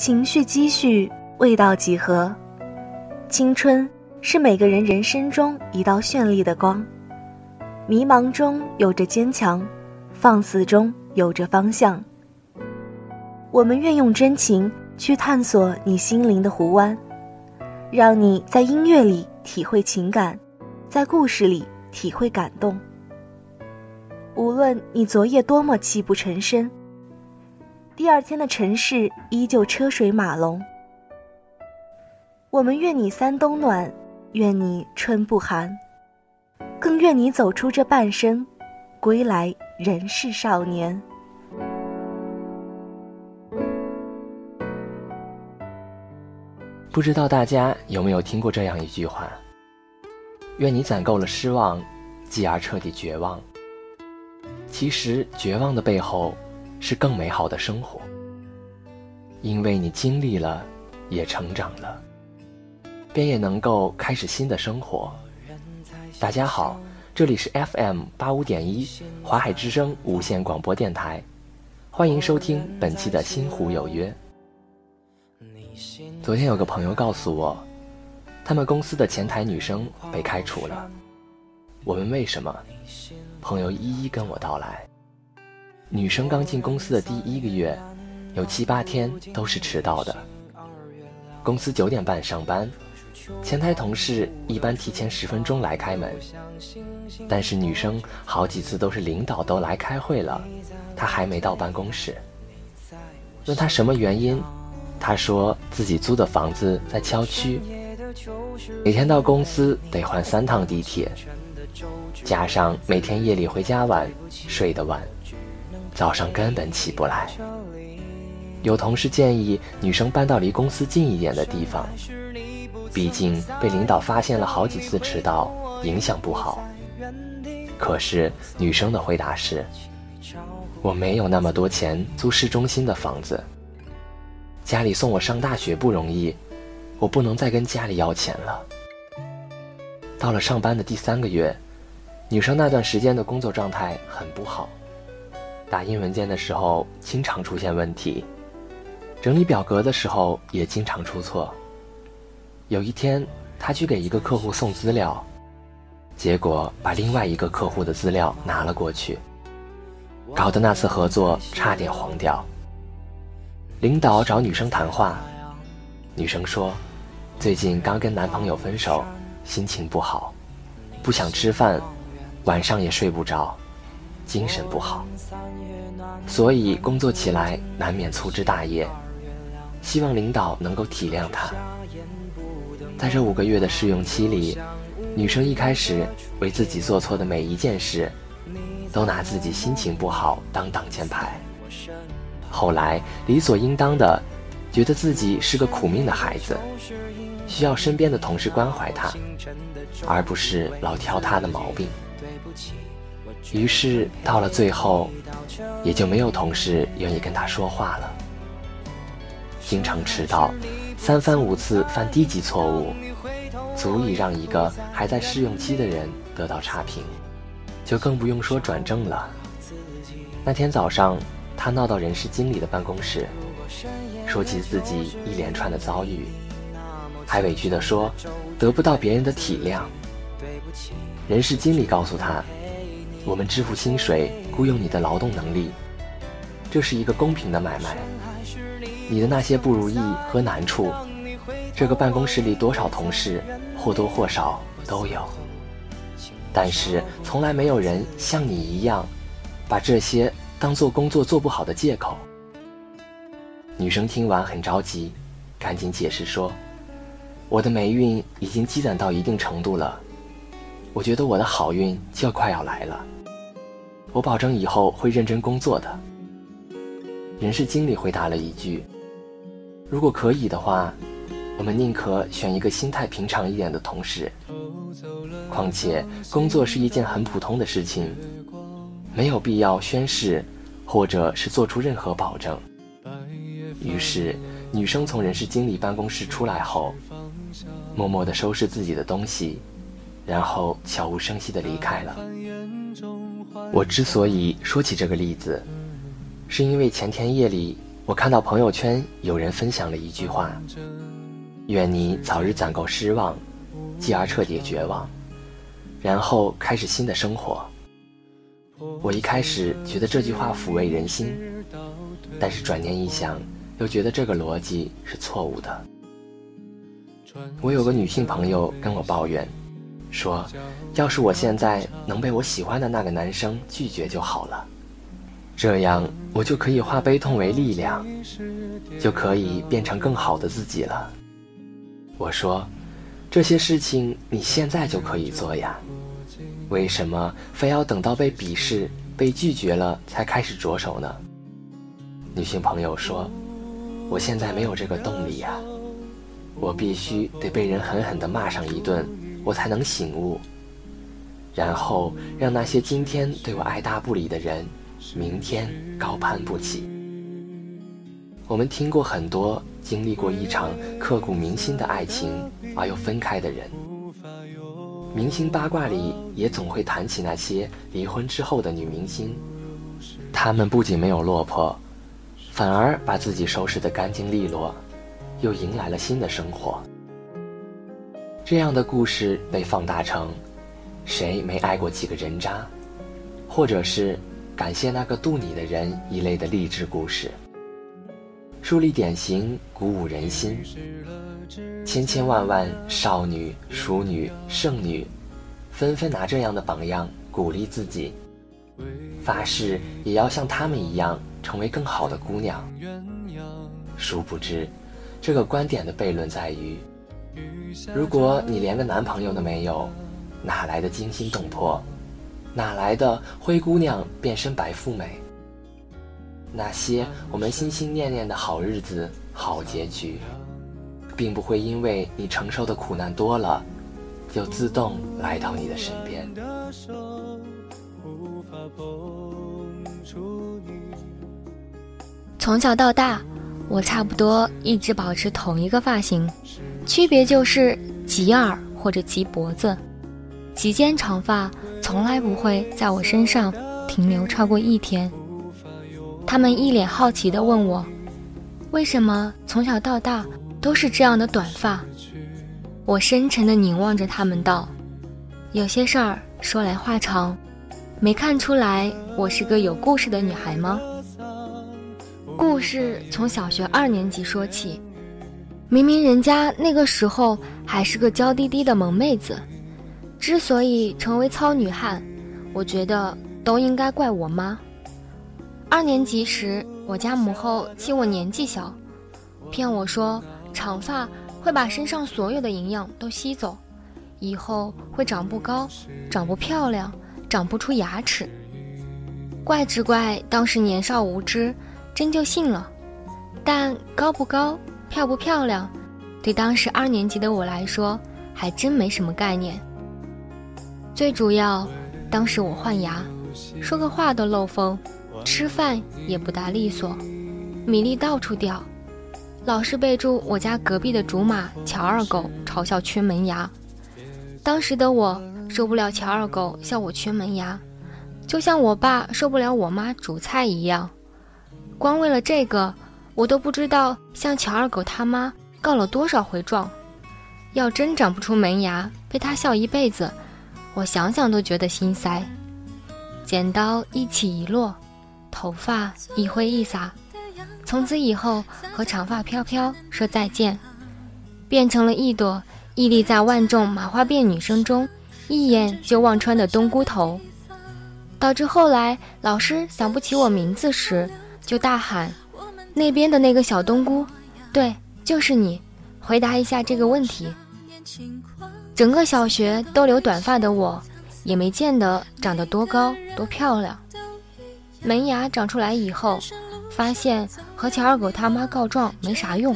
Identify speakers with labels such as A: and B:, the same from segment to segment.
A: 情绪积蓄，味道几何？青春是每个人人生中一道绚丽的光，迷茫中有着坚强，放肆中有着方向。我们愿用真情去探索你心灵的湖湾，让你在音乐里体会情感，在故事里体会感动。无论你昨夜多么泣不成声。第二天的城市依旧车水马龙。我们愿你三冬暖，愿你春不寒，更愿你走出这半生，归来仍是少年。
B: 不知道大家有没有听过这样一句话：愿你攒够了失望，继而彻底绝望。其实，绝望的背后。是更美好的生活，因为你经历了，也成长了，便也能够开始新的生活。大家好，这里是 FM 八五点一华海之声无线广播电台，欢迎收听本期的《心湖有约》。昨天有个朋友告诉我，他们公司的前台女生被开除了。我问为什么，朋友一一跟我道来。女生刚进公司的第一个月，有七八天都是迟到的。公司九点半上班，前台同事一般提前十分钟来开门。但是女生好几次都是领导都来开会了，她还没到办公室。问她什么原因，她说自己租的房子在郊区，每天到公司得换三趟地铁，加上每天夜里回家晚，睡得晚。早上根本起不来。有同事建议女生搬到离公司近一点的地方，毕竟被领导发现了好几次迟到，影响不好。可是女生的回答是：“我没有那么多钱租市中心的房子，家里送我上大学不容易，我不能再跟家里要钱了。”到了上班的第三个月，女生那段时间的工作状态很不好。打印文件的时候经常出现问题，整理表格的时候也经常出错。有一天，他去给一个客户送资料，结果把另外一个客户的资料拿了过去，搞得那次合作差点黄掉。领导找女生谈话，女生说，最近刚跟男朋友分手，心情不好，不想吃饭，晚上也睡不着。精神不好，所以工作起来难免粗枝大叶。希望领导能够体谅她。在这五个月的试用期里，女生一开始为自己做错的每一件事，都拿自己心情不好当挡箭牌。后来理所应当的，觉得自己是个苦命的孩子，需要身边的同事关怀她，而不是老挑她的毛病。于是到了最后，也就没有同事愿意跟他说话了。经常迟到，三番五次犯低级错误，足以让一个还在试用期的人得到差评，就更不用说转正了。那天早上，他闹到人事经理的办公室，说起自己一连串的遭遇，还委屈地说得不到别人的体谅。人事经理告诉他。我们支付薪水，雇佣你的劳动能力，这是一个公平的买卖。你的那些不如意和难处，这个办公室里多少同事或多或少都有，但是从来没有人像你一样，把这些当做工作做不好的借口。女生听完很着急，赶紧解释说：“我的霉运已经积攒到一定程度了。”我觉得我的好运就快要来了，我保证以后会认真工作的。人事经理回答了一句：“如果可以的话，我们宁可选一个心态平常一点的同事。况且工作是一件很普通的事情，没有必要宣誓，或者是做出任何保证。”于是，女生从人事经理办公室出来后，默默地收拾自己的东西。然后悄无声息地离开了。我之所以说起这个例子，是因为前天夜里我看到朋友圈有人分享了一句话：“愿你早日攒够失望，继而彻底绝望，然后开始新的生活。”我一开始觉得这句话抚慰人心，但是转念一想，又觉得这个逻辑是错误的。我有个女性朋友跟我抱怨，说：“要是我现在能被我喜欢的那个男生拒绝就好了。”这样，我就可以化悲痛为力量，就可以变成更好的自己了。我说，这些事情你现在就可以做呀，为什么非要等到被鄙视、被拒绝了才开始着手呢？女性朋友说，我现在没有这个动力呀，我必须得被人狠狠地骂上一顿，我才能醒悟，然后让那些今天对我爱答不理的人。明天高攀不起。我们听过很多经历过一场刻骨铭心的爱情而又分开的人，明星八卦里也总会谈起那些离婚之后的女明星，她们不仅没有落魄，反而把自己收拾得干净利落，又迎来了新的生活。这样的故事被放大成“谁没爱过几个人渣”，或者是。感谢那个渡你的人一类的励志故事，树立典型，鼓舞人心。千千万万少女、淑女、剩女，纷纷拿这样的榜样鼓励自己，发誓也要像她们一样成为更好的姑娘。殊不知，这个观点的悖论在于：如果你连个男朋友都没有，哪来的惊心动魄？哪来的灰姑娘变身白富美？那些我们心心念念的好日子、好结局，并不会因为你承受的苦难多了，就自动来到你的身边。
C: 从小到大，我差不多一直保持同一个发型，区别就是及耳或者及脖子，及肩长发。从来不会在我身上停留超过一天。他们一脸好奇地问我：“为什么从小到大都是这样的短发？”我深沉地凝望着他们道：“有些事儿说来话长，没看出来我是个有故事的女孩吗？故事从小学二年级说起，明明人家那个时候还是个娇滴滴的萌妹子。”之所以成为糙女汉，我觉得都应该怪我妈。二年级时，我家母后欺我年纪小，骗我说长发会把身上所有的营养都吸走，以后会长不高、长不漂亮、长不出牙齿。怪只怪当时年少无知，真就信了。但高不高、漂不漂亮，对当时二年级的我来说，还真没什么概念。最主要，当时我换牙，说个话都漏风，吃饭也不大利索，米粒到处掉，老是被住我家隔壁的竹马乔二狗嘲笑缺门牙。当时的我受不了乔二狗笑我缺门牙，就像我爸受不了我妈煮菜一样。光为了这个，我都不知道向乔二狗他妈告了多少回状。要真长不出门牙，被他笑一辈子。我想想都觉得心塞，剪刀一起一落，头发一挥一洒，从此以后和长发飘飘说再见，变成了一朵屹立在万众麻花辫女生中，一眼就望穿的冬菇头，导致后来老师想不起我名字时，就大喊：“那边的那个小冬菇，对，就是你，回答一下这个问题。”整个小学都留短发的我，也没见得长得多高多漂亮。门牙长出来以后，发现和乔二狗他妈告状没啥用，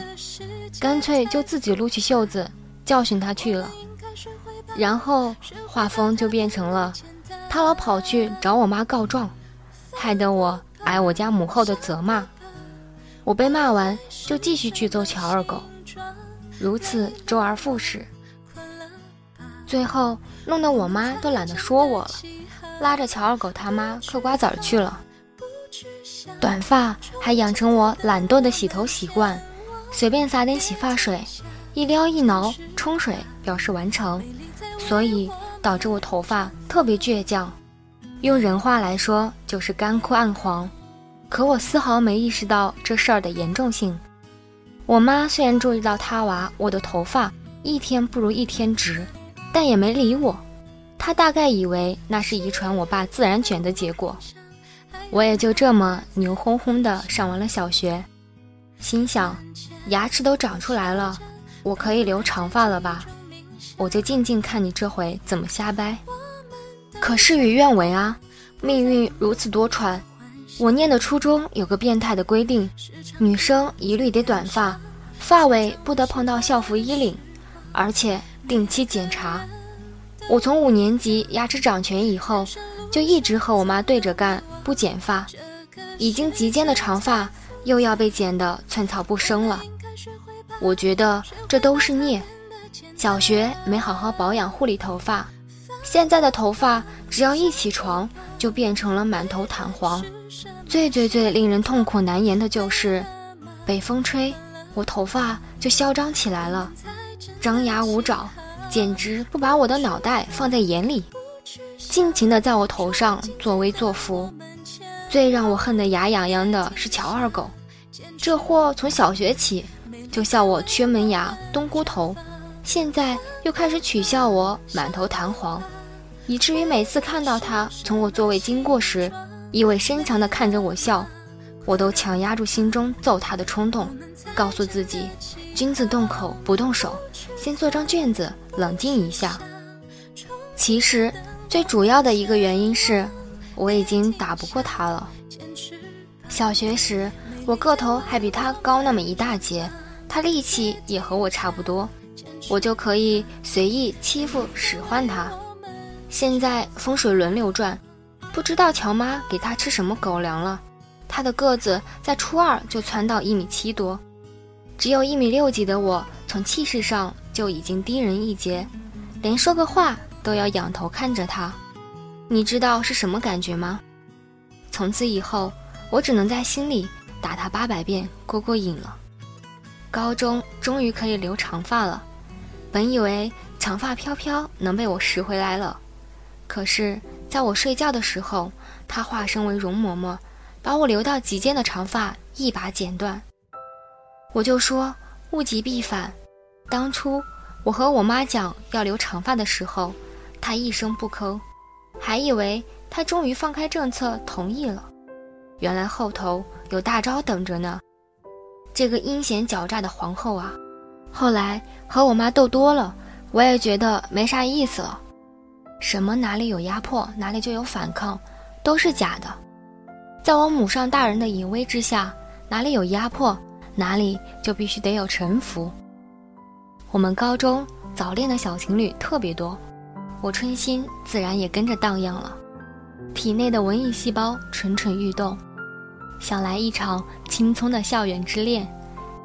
C: 干脆就自己撸起袖子教训他去了。然后画风就变成了，他老跑去找我妈告状，害得我挨我家母后的责骂。我被骂完就继续去揍乔二狗，如此周而复始。最后弄得我妈都懒得说我了，拉着乔二狗他妈嗑瓜子去了。短发还养成我懒惰的洗头习惯，随便撒点洗发水，一撩一挠，冲水表示完成，所以导致我头发特别倔强。用人话来说就是干枯暗黄。可我丝毫没意识到这事儿的严重性。我妈虽然注意到她娃我的头发一天不如一天直，但也没理我。她大概以为那是遗传我爸自然卷的结果。我也就这么牛哄哄的上完了小学，心想，牙齿都长出来了，我可以留长发了吧？我就静静看你这回怎么瞎掰。可事与愿违啊，命运如此多舛。我念的初中有个变态的规定，女生一律得短发，发尾不得碰到校服衣领，而且定期检查。我从五年级牙齿长全以后，就一直和我妈对着干，不剪发。已经及肩的长发又要被剪得寸草不生了。我觉得这都是孽。小学没好好保养护理头发，现在的头发只要一起床就变成了满头弹簧。最最最令人痛苦难言的就是，北风吹，我头发就嚣张起来了，张牙舞爪，简直不把我的脑袋放在眼里，尽情的在我头上作威作福。最让我恨得牙痒痒的是乔二狗，这货从小学起就笑我缺门牙、冬菇头，现在又开始取笑我满头弹簧，以至于每次看到他从我座位经过时，意味深长地看着我笑，我都强压住心中揍他的冲动，告诉自己：君子动口不动手，先做张卷子，冷静一下。其实最主要的一个原因是，我已经打不过他了。小学时，我个头还比他高那么一大截，他力气也和我差不多，我就可以随意欺负使唤他。现在风水轮流转。不知道乔妈给他吃什么狗粮了，他的个子在初二就蹿到一米七多，只有一米六几的我，从气势上就已经低人一截，连说个话都要仰头看着他。你知道是什么感觉吗？从此以后，我只能在心里打他八百遍过过瘾了。高中终于可以留长发了，本以为长发飘飘能被我拾回来了，可是。在我睡觉的时候，他化身为容嬷嬷，把我留到及肩的长发一把剪断。我就说物极必反。当初我和我妈讲要留长发的时候，她一声不吭，还以为她终于放开政策同意了。原来后头有大招等着呢。这个阴险狡诈的皇后啊！后来和我妈斗多了，我也觉得没啥意思了。什么哪里有压迫，哪里就有反抗，都是假的。在我母上大人的淫威之下，哪里有压迫，哪里就必须得有臣服。我们高中早恋的小情侣特别多，我春心自然也跟着荡漾了，体内的文艺细胞蠢蠢欲动，想来一场青葱的校园之恋。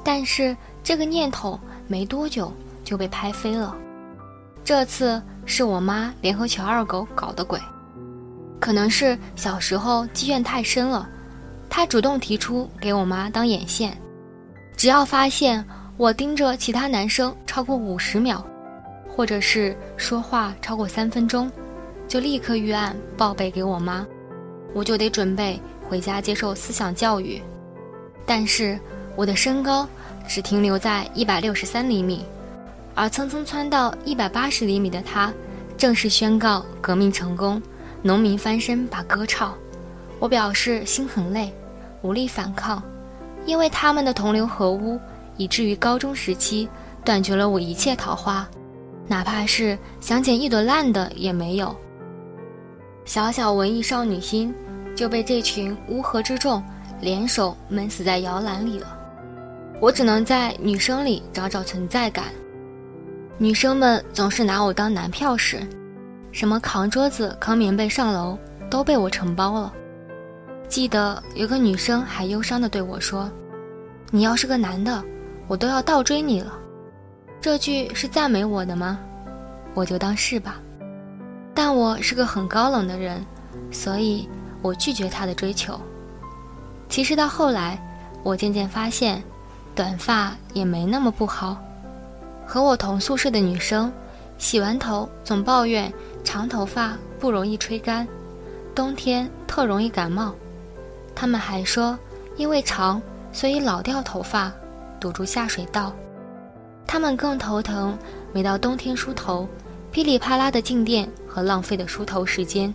C: 但是这个念头没多久就被拍飞了。这次。是我妈联合乔二狗搞的鬼，可能是小时候积怨太深了，他主动提出给我妈当眼线，只要发现我盯着其他男生超过五十秒，或者是说话超过三分钟，就立刻预案报备给我妈，我就得准备回家接受思想教育。但是我的身高只停留在一百六十三厘米。而蹭蹭窜到一百八十厘米的他，正式宣告革命成功，农民翻身把歌唱。我表示心很累，无力反抗，因为他们的同流合污，以至于高中时期断绝了我一切桃花，哪怕是想捡一朵烂的也没有。小小文艺少女心就被这群乌合之众联手闷死在摇篮里了。我只能在女生里找找存在感。女生们总是拿我当男票使，什么扛桌子、扛棉被上楼都被我承包了。记得有个女生还忧伤地对我说：“你要是个男的，我都要倒追你了。”这句是赞美我的吗？我就当是吧。但我是个很高冷的人，所以我拒绝她的追求。其实到后来，我渐渐发现，短发也没那么不好。和我同宿舍的女生，洗完头总抱怨长头发不容易吹干，冬天特容易感冒。她们还说，因为长，所以老掉头发，堵住下水道。她们更头疼，每到冬天梳头，噼里啪啦的静电和浪费的梳头时间。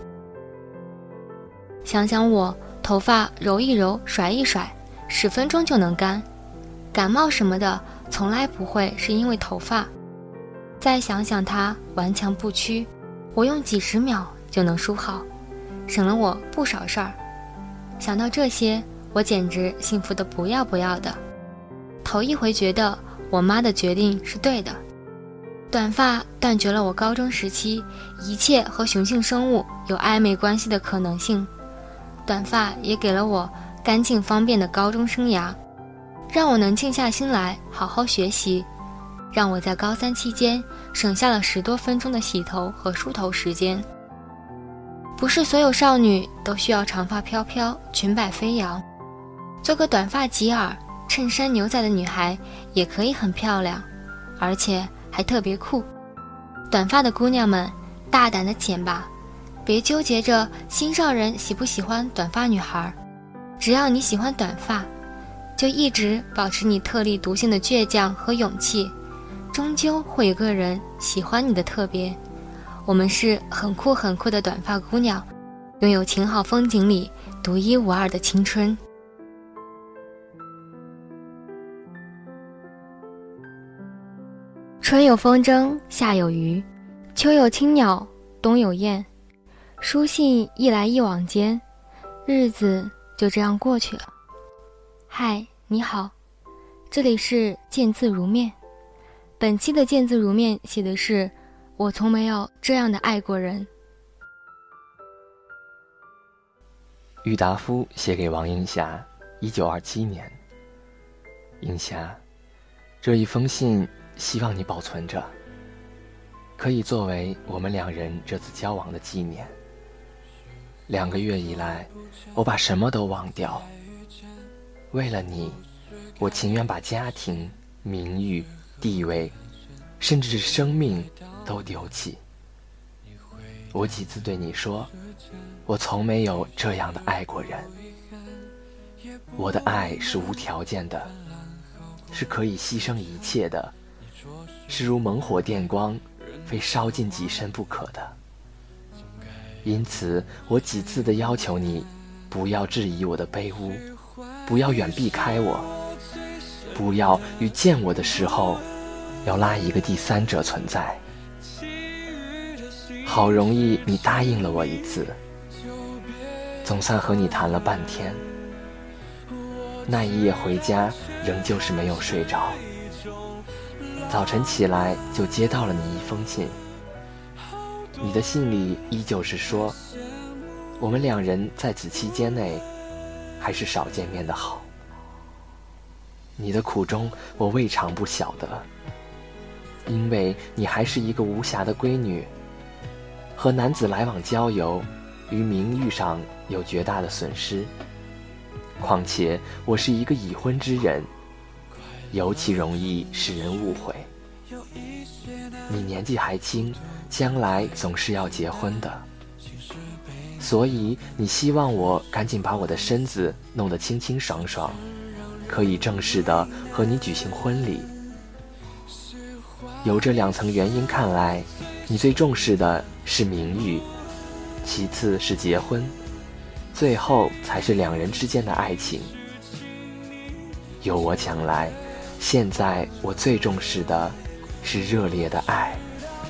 C: 想想我。头发揉一揉，甩一甩，十分钟就能干。感冒什么的，从来不会是因为头发。再想想它顽强不屈，我用几十秒就能梳好，省了我不少事儿。想到这些，我简直幸福的不要不要的。头一回觉得我妈的决定是对的。短发断绝了我高中时期一切和雄性生物有暧昧关系的可能性。短发也给了我干净方便的高中生涯，让我能静下心来好好学习，让我在高三期间省下了十多分钟的洗头和梳头时间。不是所有少女都需要长发飘飘、裙摆飞扬，做个短发及耳、衬衫牛仔的女孩也可以很漂亮，而且还特别酷。短发的姑娘们，大胆的剪吧！别纠结着心上人喜不喜欢短发女孩，只要你喜欢短发，就一直保持你特立独行的倔强和勇气，终究会有个人喜欢你的特别。我们是很酷很酷的短发姑娘，拥有晴好风景里独一无二的青春。春有风筝，夏有鱼，秋有青鸟，冬有雁。书信一来一往间，日子就这样过去了。嗨，你好，这里是见字如面。本期的见字如面写的是我从没有这样的爱过人。
B: 郁达夫写给王映霞，一九二七年。映霞，这一封信希望你保存着，可以作为我们两人这次交往的纪念。两个月以来，我把什么都忘掉。为了你，我情愿把家庭、名誉、地位，甚至是生命都丢弃。我几次对你说，我从没有这样的爱过人。我的爱是无条件的，是可以牺牲一切的，是如猛火电光，非烧尽己身不可的。因此，我几次的要求你，不要质疑我的卑污，不要远避开我，不要与见我的时候，要拉一个第三者存在。好容易你答应了我一次，总算和你谈了半天。那一夜回家，仍旧是没有睡着。早晨起来就接到了你一封信。你的信里依旧是说，我们两人在此期间内，还是少见面的好。你的苦衷我未尝不晓得，因为你还是一个无暇的闺女，和男子来往交游，于名誉上有绝大的损失。况且我是一个已婚之人，尤其容易使人误会。你年纪还轻。将来总是要结婚的，所以你希望我赶紧把我的身子弄得清清爽爽，可以正式的和你举行婚礼。由这两层原因看来，你最重视的是名誉，其次是结婚，最后才是两人之间的爱情。由我讲来，现在我最重视的是热烈的爱。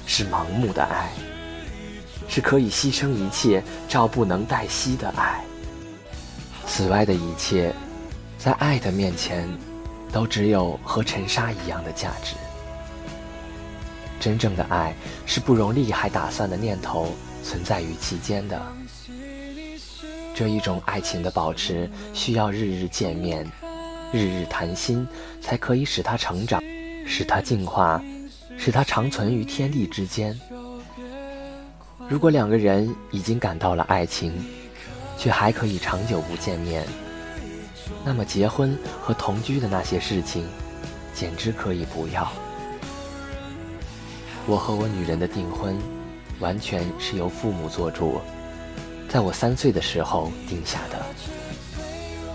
B: 是盲目的爱，是可以牺牲一切、照不能待息的爱。此外的一切，在爱的面前，都只有和尘沙一样的价值。真正的爱是不容利害打算的念头存在于其间的。这一种爱情的保持，需要日日见面、日日谈心，才可以使它成长，使它进化。使它长存于天地之间。如果两个人已经感到了爱情，却还可以长久不见面，那么结婚和同居的那些事情，简直可以不要。我和我女人的订婚，完全是由父母做主，在我三岁的时候定下的。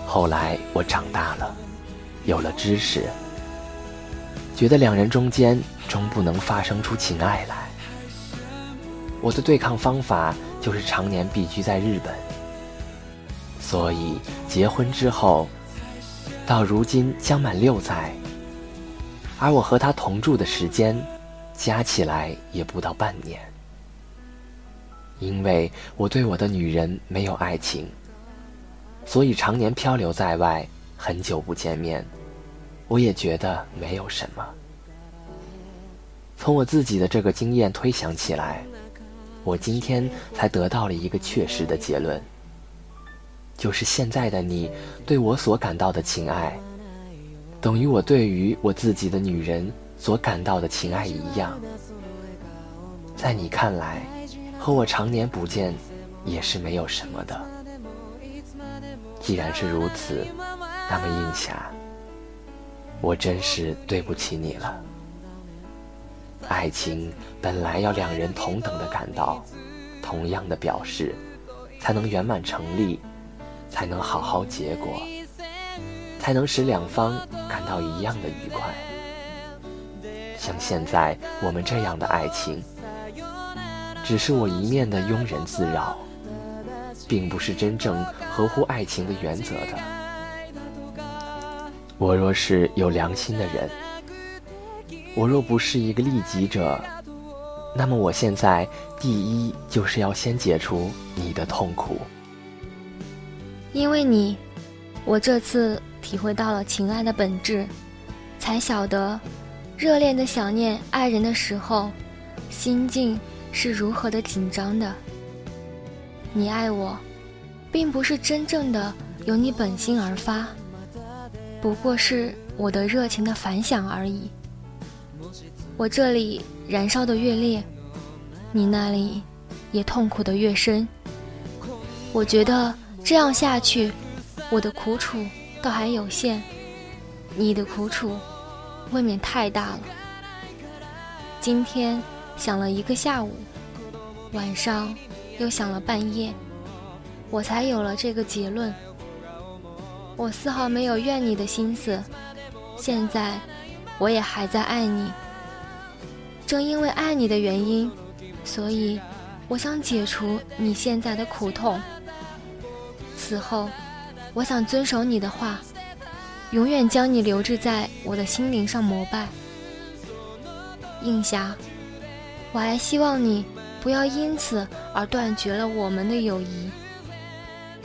B: 后来我长大了，有了知识，觉得两人中间终不能发生出情爱来。我的对抗方法就是常年避居在日本，所以结婚之后，到如今将满六载，而我和他同住的时间。加起来也不到半年，因为我对我的女人没有爱情，所以常年漂流在外，很久不见面，我也觉得没有什么。从我自己的这个经验推想起来，我今天才得到了一个确实的结论，就是现在的你对我所感到的情爱，等于我对于我自己的女人。所感到的情爱一样，在你看来，和我常年不见也是没有什么的。既然是如此，那么应霞，我真是对不起你了。爱情本来要两人同等的感到，同样的表示，才能圆满成立，才能好好结果，才能使两方感到一样的愉快。像现在我们这样的爱情，只是我一面的庸人自扰，并不是真正合乎爱情的原则的。我若是有良心的人，我若不是一个利己者，那么我现在第一就是要先解除你的痛苦。
C: 因为你，我这次体会到了情爱的本质，才晓得。热恋的想念爱人的时候，心境是如何的紧张的。你爱我，并不是真正的由你本心而发，不过是我的热情的反响而已。我这里燃烧的越烈，你那里也痛苦的越深。我觉得这样下去，我的苦楚倒还有限，你的苦楚。未免太大了。今天想了一个下午，晚上又想了半夜，我才有了这个结论。我丝毫没有怨你的心思，现在我也还在爱你。正因为爱你的原因，所以我想解除你现在的苦痛。此后，我想遵守你的话。永远将你留置在我的心灵上膜拜，映霞，我还希望你不要因此而断绝了我们的友谊。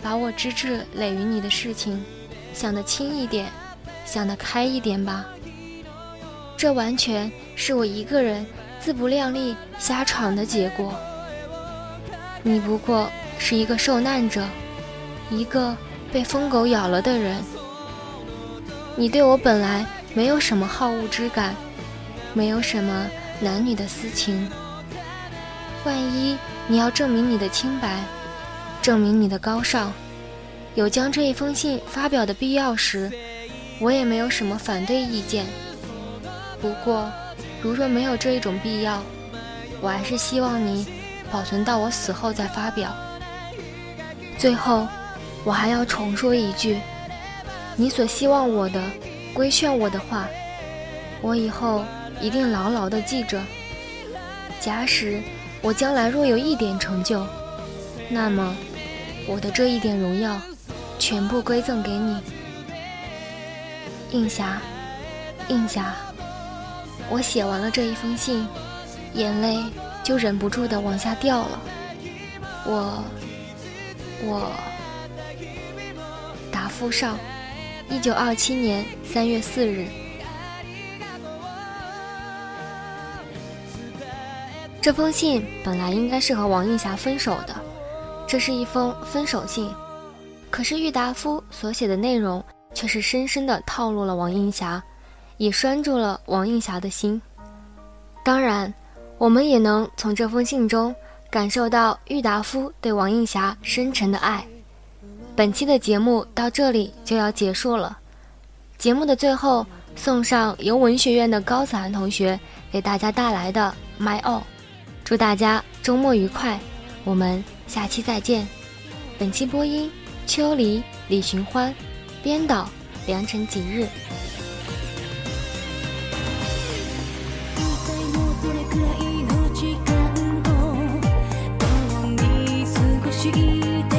C: 把我支持累于你的事情，想得轻一点，想得开一点吧。这完全是我一个人自不量力、瞎闯的结果。你不过是一个受难者，一个被疯狗咬了的人。你对我本来没有什么好恶之感，没有什么男女的私情。万一你要证明你的清白，证明你的高尚，有将这一封信发表的必要时，我也没有什么反对意见。不过，如若没有这一种必要，我还是希望你保存到我死后再发表。最后，我还要重说一句。你所希望我的，规劝我的话，我以后一定牢牢地记着。假使我将来若有一点成就，那么我的这一点荣耀，全部归赠给你。映霞，映霞，我写完了这一封信，眼泪就忍不住地往下掉了。我，我，答复上。一九二七年三月四日，这封信本来应该是和王映霞分手的，这是一封分手信。可是郁达夫所写的内容却是深深的套路了王映霞，也拴住了王映霞的心。当然，我们也能从这封信中感受到郁达夫对王映霞深沉的爱。本期的节目到这里就要结束了。节目的最后，送上由文学院的高子涵同学给大家带来的《My All》，祝大家周末愉快，我们下期再见。本期播音：秋离、李寻欢，编导：良辰吉日。
D: 共に過ごして